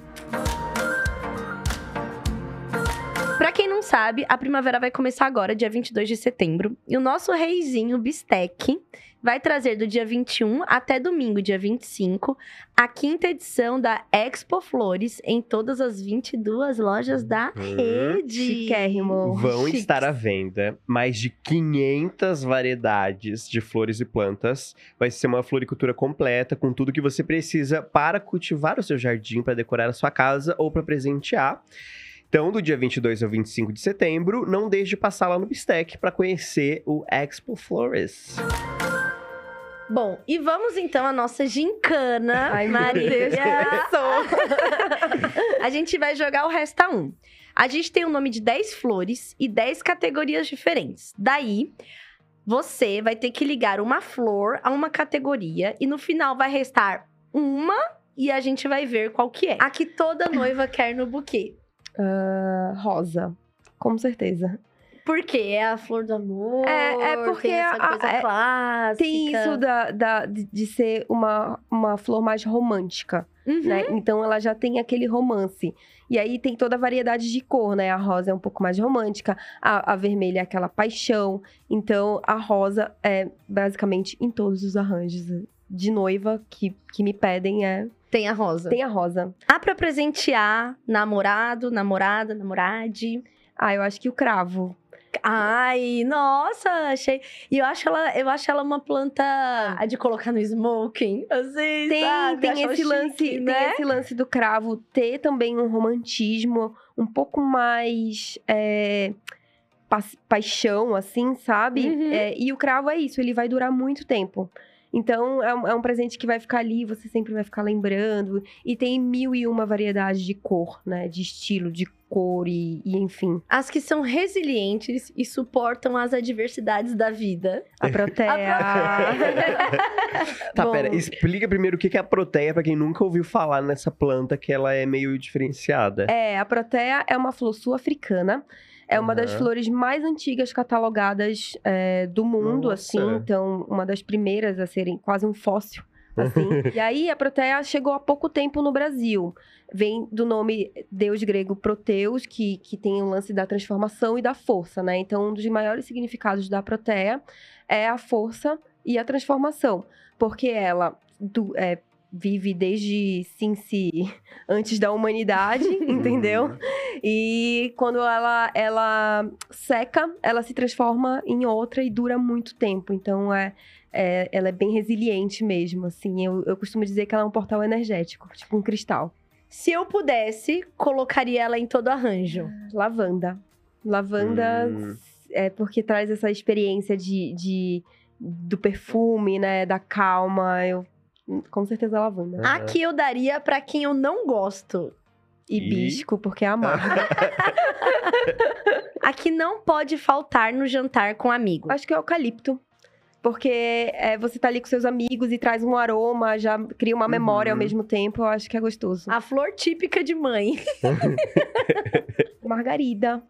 Pra quem não não sabe, a primavera vai começar agora, dia 22 de setembro. E o nosso reizinho Bistec vai trazer do dia 21 até domingo, dia 25, a quinta edição da Expo Flores em todas as 22 lojas da
Uhum.
rede.
Chiquérrimo.
Vão
Chiques.
estar à venda mais de 500 variedades de flores e plantas. Vai ser uma floricultura completa com tudo que você precisa para cultivar o seu jardim, para decorar a sua casa ou para presentear. Então, do dia 22 ao 25 de setembro, não deixe de passar lá no Bistec para conhecer o Expo Flores.
Bom, e vamos então à nossa gincana, [LAUGHS]
Ai,
Maria. [LAUGHS] A gente vai jogar o resta um. A gente tem o nome de 10 flores e 10 categorias diferentes. Daí, você vai ter que ligar uma flor a uma categoria e no final vai restar uma e a gente vai ver qual que é. A que toda noiva quer no buquê.
Ah, rosa. Com certeza.
Por quê? É a flor do amor?
É- é porque
tem essa
a-
coisa
é-
clássica.
Tem isso da, da- de, ser uma, uma flor mais romântica,
Uhum.
né? Então ela já tem aquele romance. E aí tem toda a variedade de cor, né? A rosa é um pouco mais romântica, a, a vermelha é aquela paixão. Então a rosa é basicamente em todos os arranjos de noiva que, que me pedem é
Tem a rosa.
tem a rosa.
Há pra presentear namorado, namorada, namorade.
Ah, eu acho que o cravo.
Ai, nossa, achei. E eu acho ela, eu acho ela uma planta a de colocar no smoking, assim,
Tem,
sabe?
tem esse lance,
chique,
tem
né?
esse lance do cravo ter também um romantismo um pouco mais é, pa- paixão, assim, sabe?
Uhum.
É, e o cravo é isso, ele vai durar muito tempo. Então é um, é um presente que vai ficar ali, você sempre vai ficar lembrando. E tem mil e uma variedades de cor, né? De estilo, de cor e, e enfim.
As que são resilientes e suportam as adversidades da vida.
A proteia.
Tá, [LAUGHS]
Bom.
pera, explica primeiro o que que é a proteia pra quem nunca ouviu falar nessa planta que ela é meio diferenciada.
É, a proteia é uma flor sul-africana. É uma das
Aham.
flores mais antigas catalogadas é, do mundo,
Nossa.
assim. Então, uma das primeiras a serem quase um fóssil, assim. [LAUGHS] e aí, a proteia chegou há pouco tempo no Brasil. Vem do nome deus grego Proteus, que, que tem o lance da transformação e da força, né? Então, um dos maiores significados da proteia é a força e a transformação. Porque ela do- é, vive desde Cinci, [LAUGHS] antes da humanidade, [LAUGHS] entendeu? E quando ela, ela seca, ela se transforma em outra e dura muito tempo. Então, é, é- ela é bem resiliente mesmo, assim. Eu, eu costumo dizer que ela é um portal energético, tipo um cristal.
Se eu pudesse, colocaria ela em todo arranjo.
Lavanda. Lavanda
Hum.
é porque traz essa experiência de, de- do perfume, né? Da calma. Eu, com certeza, lavanda.
Aham.
Aqui eu daria pra quem eu não gosto.
Hibisco, porque é amargo. [LAUGHS]
Aqui não pode faltar no jantar com amigos.
Acho que é eucalipto. Porque é, você tá ali com seus amigos e traz um aroma, já cria uma memória ao
Uhum.
mesmo tempo. Eu acho que é gostoso.
A flor típica de mãe. [LAUGHS]
Margarida.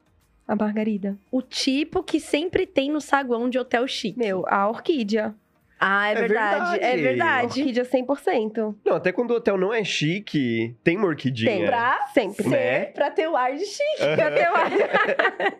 A margarida.
O tipo que sempre tem no saguão de hotel chique.
Meu, a orquídea.
Ah, é,
É
verdade. É
verdade.
verdade.
Orquídea 100%.
Não, até quando o hotel não é chique, tem uma orquidinha.
Tem.
Pra
Sempre.
Né?
pra ter o ar de chique.
Pra ter uma-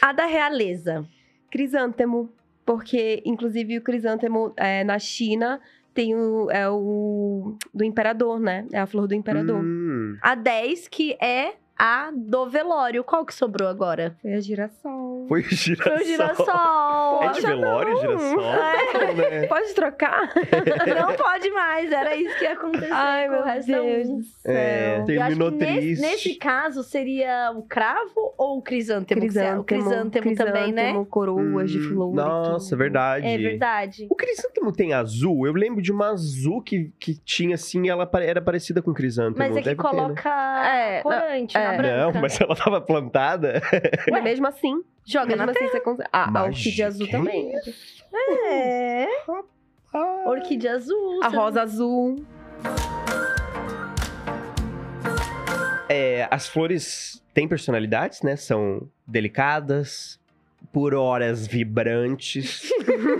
[LAUGHS]
A da realeza.
Crisântemo. Porque, inclusive, o crisântemo é, na China tem o, é o do imperador, né? É a flor do imperador.
Hum.
A 10, que é a do velório. Qual que sobrou agora?
Foi a girassol.
Foi o girassol.
Foi o girassol.
É de velório,
não.
girassol? Não, né?
Pode trocar? [LAUGHS]
Não pode mais. Era isso que ia acontecer
Ai, meu Deus do céu.
É,
acho que
Terminou triste.
nesse caso seria o cravo ou o crisântemo? que você- O crisântemo, também, né?
crisântemo, coroas de
Hum,
flor. e
Nossa, verdade.
É verdade.
O crisântemo tem azul? Eu lembro de uma azul que, que tinha assim, ela era parecida com crisântemo.
Mas é que
Deve ter, né?
coloca
É,
corante na
é.
branca.
Não, mas ela tava plantada.
Mas mesmo assim,
Joga
mesmo
na
assim você consegue. Ah, a orquídea azul
que
também.
É.
Ah.
Orquídea azul.
A rosa azul.
É, as flores têm personalidades, né? São delicadas, por horas vibrantes,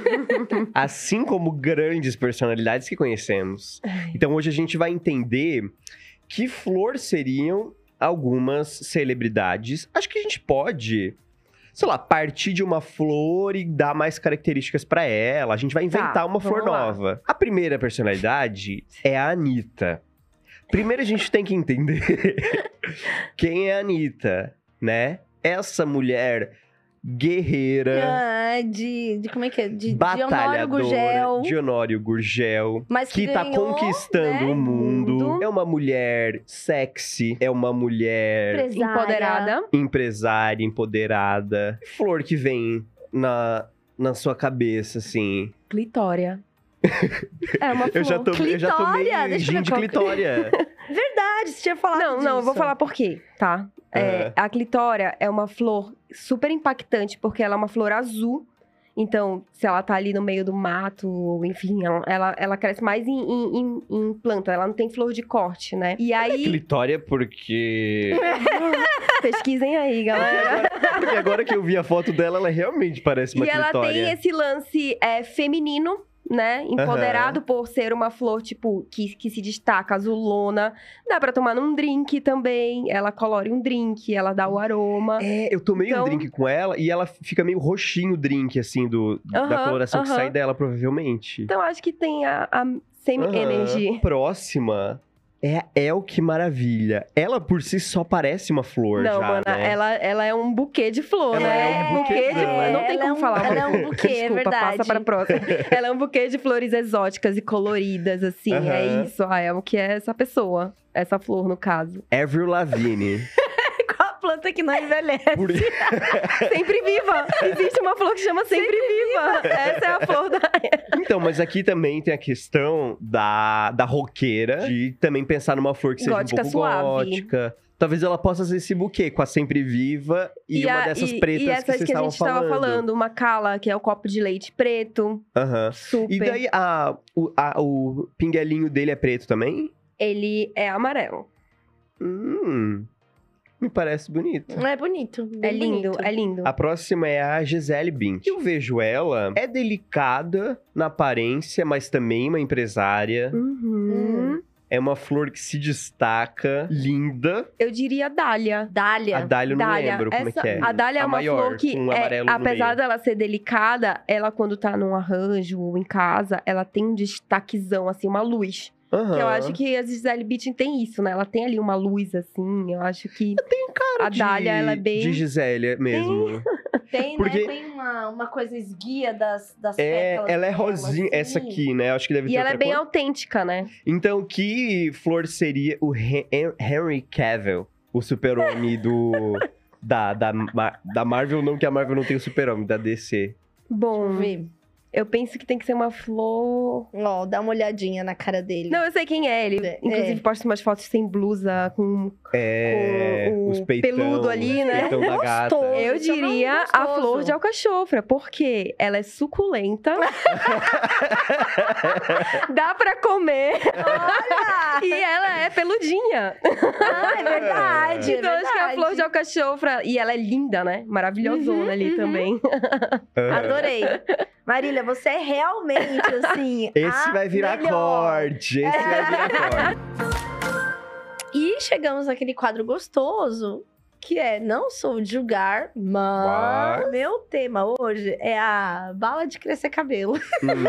[LAUGHS] assim como grandes personalidades que conhecemos. Então hoje a gente vai entender que flor seriam algumas celebridades. Acho que a gente pode, sei lá, partir de uma flor e dar mais características pra ela. A gente vai inventar
Tá,
uma flor
lá.
nova. A primeira personalidade [LAUGHS] é a Anitta. Primeiro a gente tem que entender [LAUGHS] quem é a Anitta, né? Essa mulher guerreira,
Ah, de, de. Como é que é? De, de Honório
batalhadora,
Gurgel.
de Honório Gurgel,
Mas que,
que tá
ganhou,
conquistando
né,
o mundo.
mundo.
É uma mulher sexy, é uma mulher
empresária.
Empoderada.
empresária, empoderada. Flor que vem na, na sua cabeça, assim.
Clitória. [LAUGHS] É uma flor.
Eu já, tô, eu já tomei
Clitória, deixa eu
gin de
que-
clitória. [LAUGHS]
Verdade, você tinha falado
Não, não, eu vou
disso.
falar por quê, tá? É, a clitória é uma flor super impactante, porque ela é uma flor azul. Então, se ela tá ali no meio do mato, enfim, ela, ela, ela cresce mais em, em, em- em planta. Ela não tem flor de corte, né? E aí,
clitória porque... [LAUGHS]
pesquisem aí, galera.
porque agora que eu vi a foto dela, ela realmente parece uma
E ela
clitória.
tem esse lance é, feminino, né? Empoderado por ser uma flor, tipo, que, que se destaca, azulona. Dá pra tomar num drink também. Ela colore um drink, ela dá o aroma.
É, eu tomei
Então-
um drink com ela e ela fica meio roxinho o drink, assim, do, da
Aham,
coloração que
aham.
sai dela, provavelmente.
Então, acho que tem a, a same
Aham.
energy.
Próxima é a El Que Maravilha. Ela por si só parece uma flor
Não,
já,
mana,
né?
ela, ela é um buquê de flor,
Ela
né?
é um
buquê de flor. Não tem
Ela é
como
um-
falar.
ela é um buquê, é
Desculpa,
verdade.
passa pra próxima. [LAUGHS] ela é um buquê de flores exóticas e coloridas, assim. É isso, ah, é o que é essa pessoa. Essa flor, no caso.
Avril Lavigne. [LAUGHS]
Planta que não envelhece?
Por- [LAUGHS]
Sempre viva! Existe uma flor que chama Sempre, viva. Essa é a flor da.
Então, mas aqui também tem a questão da, da roqueira, de também pensar numa flor que seja
Gótica
um pouco
suave.
gótica. Talvez ela possa ser esse buquê com a sempre viva e, uma
a-
dessas
e-
pretas
e
que
essas
vocês
que, a gente tava falando. Uma cala, que é o copo de leite preto.
Aham.
Super.
E daí, a, o, a- o pinguelinho dele é preto também?
Ele é amarelo.
Hum, me parece bonito.
É bonito.
é lindo,
bonito.
é lindo.
A próxima é a Gisele Bint. Eu vejo ela, é delicada na aparência, mas também uma empresária.
Uhum.
É uma flor que se destaca, linda.
Eu diria dália.
Dália.
A Dália eu não
Dália.
lembro como
Essa-
é que é.
A dália é
A
uma
maior,
flor que,
com
é, apesar dela ser delicada, ela quando tá num arranjo ou em casa, ela tem um destaquezão, assim, uma luz.
Aham.
Que eu acho que a Gisele Bündchen tem isso, né? Ela tem ali uma luz, assim, eu acho que...
Cara
a
de-
dália, ela é bem-
De Gisele mesmo.
Tem, [LAUGHS]
Porque-
né? Tem uma, uma coisa esguia das, das
É,
pétalas
ela é rosinha.
assim.
Essa aqui, né? Acho que deve ter
E ela é bem
cor.
autêntica, né?
Então, que flor seria o Hen- Henry Cavill, o super-homem [LAUGHS] do... Da, da, da Marvel, não que a Marvel não tem o super-homem, da DC.
Bom,
Deixa eu
penso que tem que ser uma flor...
Ó, dá uma olhadinha na cara dele.
Não, eu sei quem é ele.
É.
Inclusive, posta umas fotos sem blusa, com...
É,
Com
os peitão,
peludo ali, né?
Peitão da gata.
Gostoso.
Eu
é
diria a flor de alcachofra, porque ela é suculenta, [LAUGHS] dá pra comer
Olha!
e ela é peludinha.
Ah, é verdade.
então,
é
acho que a flor de
verdade.
alcachofra. E ela é linda, né? Maravilhosona
Uhum,
ali
uhum.
também. [LAUGHS]
Adorei. Marília, você é realmente, assim. [LAUGHS]
Esse
a
vai virar
melhor.
corte. Esse vai virar corte.
E chegamos naquele quadro gostoso, que é Não Sou de Julgar, mas
Mas-
meu tema hoje é a bala de crescer cabelo. [LAUGHS]
Hum.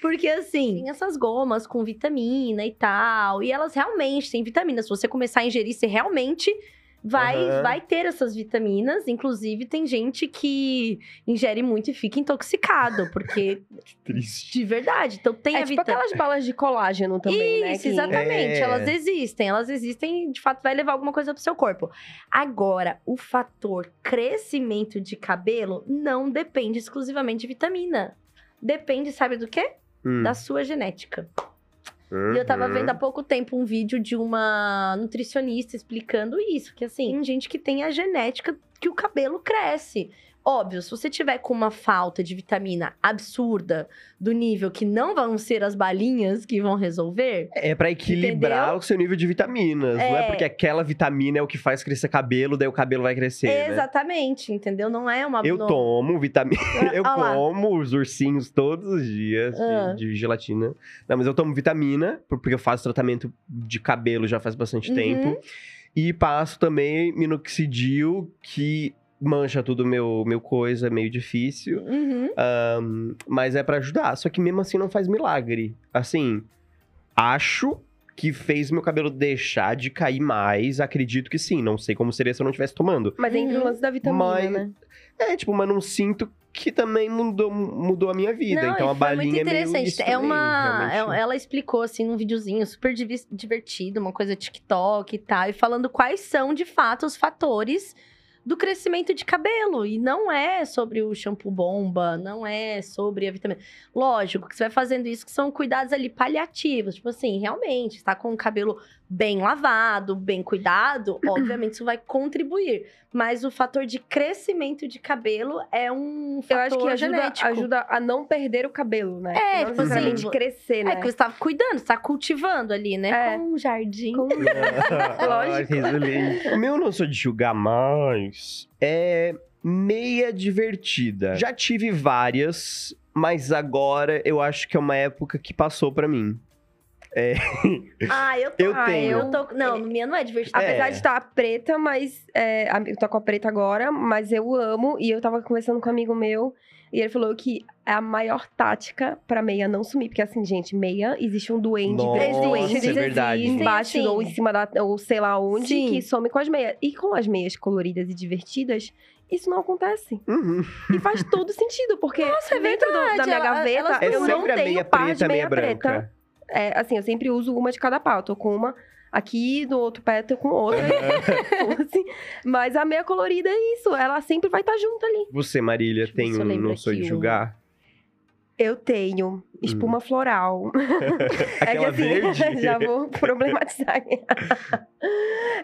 Porque assim, tem essas gomas com vitamina e tal, e elas realmente têm vitamina. Se você começar a ingerir, você realmente vai,
Aham.
vai ter essas vitaminas. Inclusive, tem gente que ingere muito e fica intoxicado, porque [LAUGHS]
Triste.
de verdade. Então tem
É
a
tipo aquelas balas de colágeno também, né?
Isso,
que-
exatamente.
É.
Elas existem, elas existem e de fato vai levar alguma coisa pro seu corpo. Agora, o fator crescimento de cabelo não depende exclusivamente de vitamina. Depende, sabe do quê?
Hum.
Da sua genética. E eu tava
Uhum.
vendo há pouco tempo um vídeo de uma nutricionista explicando isso, que assim, tem gente que tem a genética que o cabelo cresce. Óbvio, se você tiver com uma falta de vitamina absurda, do nível que não vão ser as balinhas que vão resolver,
É pra equilibrar
Entendeu?
o seu nível de vitaminas. Não é
É.
porque aquela vitamina é o que faz crescer cabelo, daí o cabelo vai crescer, né?
exatamente, entendeu? Não é uma
Eu
não-
tomo vitamina. [LAUGHS] Eu
Ah lá.
como os ursinhos todos os dias de-
Ah.
de, gelatina. Não, mas eu tomo vitamina, por- porque eu faço tratamento de cabelo já faz bastante
Uhum.
tempo. E passo também minoxidil, que mancha tudo meu, meu coisa, é meio difícil.
Uhum.
Ahn, mas é pra ajudar. Só que mesmo assim não faz milagre. Assim, acho que fez meu cabelo deixar de cair mais. Acredito que sim. Não sei como seria se eu não estivesse tomando.
Mas entra
Uhum.
o lance da vitamina,
Mas-
né?
É, tipo, mas não sinto que também mudou, mudou a minha vida.
Não,
então a balinha
muito
é meio
interessante.
isso
é uma, é- ela explicou assim num videozinho super divertido, uma coisa TikTok e tal, e falando quais são de fato os fatores do crescimento de cabelo. E não é sobre o shampoo bomba, não é sobre a vitamina. Lógico que você vai fazendo isso que são cuidados ali paliativos. Tipo assim, realmente, está com o cabelo bem lavado, bem cuidado, [CLEARS THROAT] obviamente isso vai contribuir. Mas o fator de crescimento de cabelo é um
Eu
fator
acho que ajuda,
genético.
ajuda a não perder o cabelo, né?
É,
não
tipo assim,
crescer,
É
né?
que você tá cuidando, você tá cultivando ali, né?
É.
Com um jardim.
Com- [LAUGHS] [LAUGHS]
Lógico. o meu não sou de julgar mais. É meia divertida. Já tive várias, mas agora eu acho que é uma época que passou pra mim. [LAUGHS]
Ah, eu tô.
Eu
Ah,
tenho.
Eu tô. Não, minha não é divertido.
É.
Apesar de estar preta, mas. é, eu tô com a preta agora, mas eu amo. E eu tava conversando com um amigo meu. E ele falou que é a maior tática pra meia não sumir. Porque assim, gente, meia, existe um duende,
Nossa,
duende
é
verdade.
embaixo
Sim, sim.
ou em cima da. ou sei lá onde,
Sim.
que some com as meias. E com as meias coloridas e divertidas, isso não acontece.
Uhum.
E faz todo sentido, porque
Nossa, é
dentro do- da minha
ela-
gaveta,
elas
É
eu não tenho
meia
par de
preta, meia
meia preta.
branca.
É, assim, eu sempre uso uma de cada pau. Eu tô com uma aqui, do outro pé com outra. [LAUGHS] assim. Mas a meia colorida é isso. Ela sempre vai estar junto ali.
Você, Marília,
Deixa
tem um Não Sou de Julgar?
Eu tenho espuma floral.
Aquela [LAUGHS]
é que, assim,
verde? [LAUGHS]
já vou problematizar. aqui.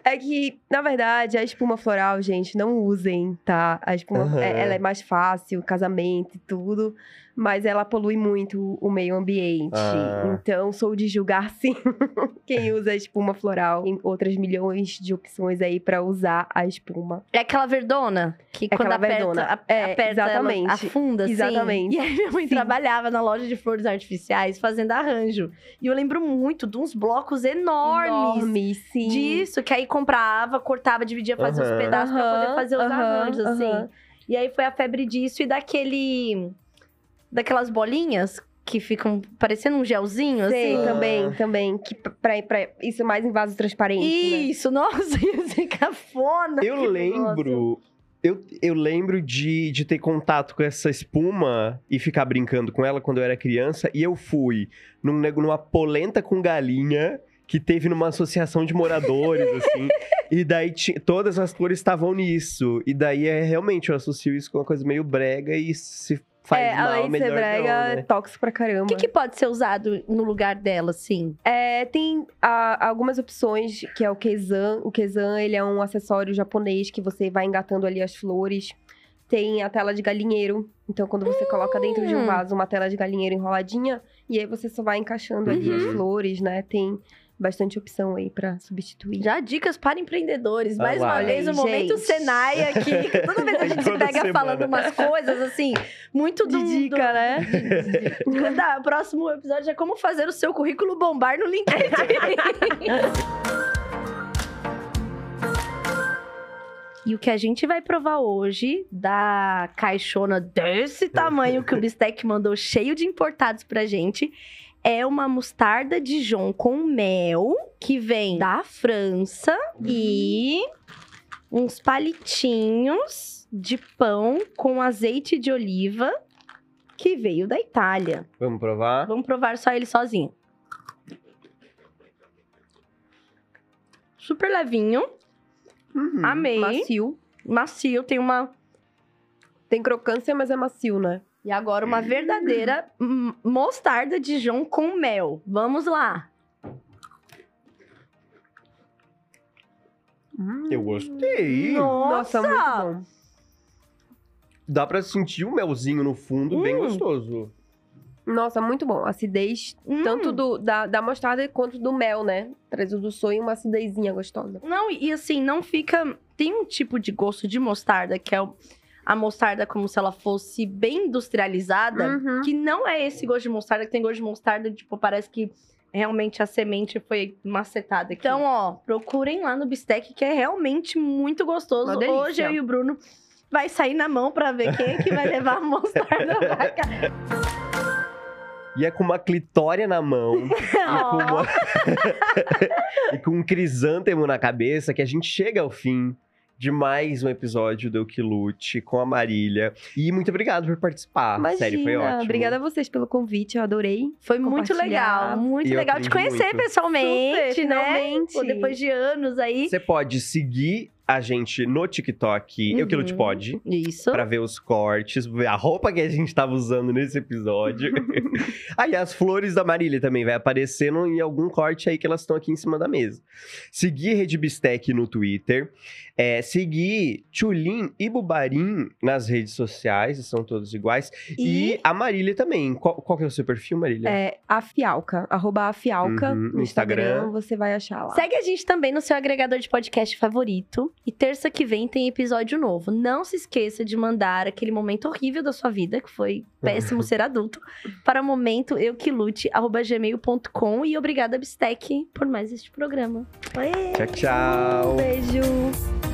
é que, na verdade, a espuma floral, gente, não usem, tá? A espuma, é- ela é mais fácil, casamento e tudo. Mas ela polui muito o meio ambiente.
Ah.
Então, sou de julgar, sim, [LAUGHS] quem usa a espuma floral. Tem outras milhões de opções aí pra usar a espuma.
É aquela verdona que
É
quando
aquela
aperta,
verdona.
a-
É,
aperta ela
exatamente.
afunda, assim.
Exatamente.
E aí minha mãe
Sim.
trabalhava na loja de flores artificiais fazendo arranjo. E eu lembro muito de uns blocos enormes.
Enormes, sim.
Disso, que aí comprava, cortava, dividia, fazia os
Aham.
pedaços pra poder fazer os
aham,
arranjos, assim. E aí foi a febre disso e daquele. Daquelas bolinhas que ficam parecendo um gelzinho,
Sei,
assim.
também, também. Que pra, pra, isso é mais em vaso transparente, né?
Isso, [LAUGHS] nossa, ia ser cafona.
Eu
aquele negócio.
Eu, eu lembro de, de ter contato com essa espuma e ficar brincando com ela quando eu era criança. E eu fui num, numa polenta com galinha que teve numa associação de moradores, [LAUGHS] assim. E daí todas as cores estavam nisso. E daí é realmente eu associo isso com uma coisa meio brega e se faz
é,
mal,
além de ser
melhor
brega,
não,
é
né?
tóxico pra caramba.
O que, que pode ser usado no lugar dela, assim?
É, tem ah, algumas opções, que é o Kezan. O Kezan, ele é um acessório japonês que você vai engatando ali as flores. Tem a tela de galinheiro. Então, quando você coloca dentro de um
Hum.
vaso uma tela de galinheiro enroladinha, e aí você só vai encaixando ali as
Uhum.
flores, né? Tem bastante opção aí pra substituir.
Já dicas para empreendedores.
Ah
Mais
lá.
uma vez, o
Ai,
momento. Senai aqui. [LAUGHS] Toda vez a gente se pega
semana.
falando umas coisas, assim, muito do...
De dica, né?
do- Da, o próximo episódio é como fazer o seu currículo bombar no LinkedIn. [LAUGHS] E o que a gente vai provar hoje, da caixona desse tamanho que o Bistec mandou, cheio de importados pra gente, é uma mostarda Dijon com mel, que vem da França, e uns palitinhos de pão com azeite de oliva, que veio da Itália.
Vamos provar?
Vamos provar só ele sozinho. Super levinho,
Uhum.
amei.
Macio.
Macio, tem uma
Tem crocância, mas é macio, né?
E agora uma verdadeira hum, mostarda Dijon com mel. Vamos lá.
Eu gostei.
Nossa!
muito bom.
dá pra sentir o melzinho no fundo, bem
Hum.
gostoso.
Nossa, muito bom. Acidez,
Hum.
tanto do, da, da mostarda quanto do mel, né? Traz o do sonho uma acidezinha gostosa.
Não, e assim, não fica. Tem um tipo de gosto de mostarda, que é o- a mostarda como se ela fosse bem industrializada,
Uhum.
que não é esse gosto de mostarda, que tem gosto de mostarda, tipo, parece que realmente a semente foi macetada. aqui. Então, ó, procurem lá no Bistec, que é realmente muito gostoso. Hoje eu e o Bruno vai sair na mão pra ver quem é que vai levar a mostarda [LAUGHS] pra cá.
E é com uma clitória na mão [LAUGHS] e, com uma- [LAUGHS] e com um crisântemo na cabeça que a gente chega ao fim de mais um episódio do Que Lute com a Marília. E muito obrigado por participar.
Imagina,
Sério, foi ótimo.
obrigada a vocês pelo convite, eu adorei.
Foi muito legal, muito legal te conhecer
muito.
pessoalmente,
Super,
né?
finalmente.
Pô, depois de anos aí.
Você pode seguir a gente no TikTok, Eu Que Lute
Uhum.
Pode.
Isso.
Pra ver os cortes, ver a roupa que a gente tava usando nesse episódio. [LAUGHS] [LAUGHS] aí as flores da Marília também vai aparecendo em algum corte aí que elas estão aqui em cima da mesa. Seguir Rede Bistec no Twitter. É, seguir Tchulin e Bubarim nas redes sociais, são todos iguais. E,
E-
a Marília também. Qual, qual que é o seu perfil, Marília?
É a Fialca, arroba a Fialca
Uhum,
no Instagram,
Instagram.
você vai achar lá.
Segue a gente também no seu agregador de podcast favorito. E terça que vem tem episódio novo. Não se esqueça de mandar aquele momento horrível da sua vida, que foi péssimo [LAUGHS] ser adulto, para momento euquilute.gmail.com. E obrigada, Bistec, por mais este programa.
Tchau, tchau.
Beijo.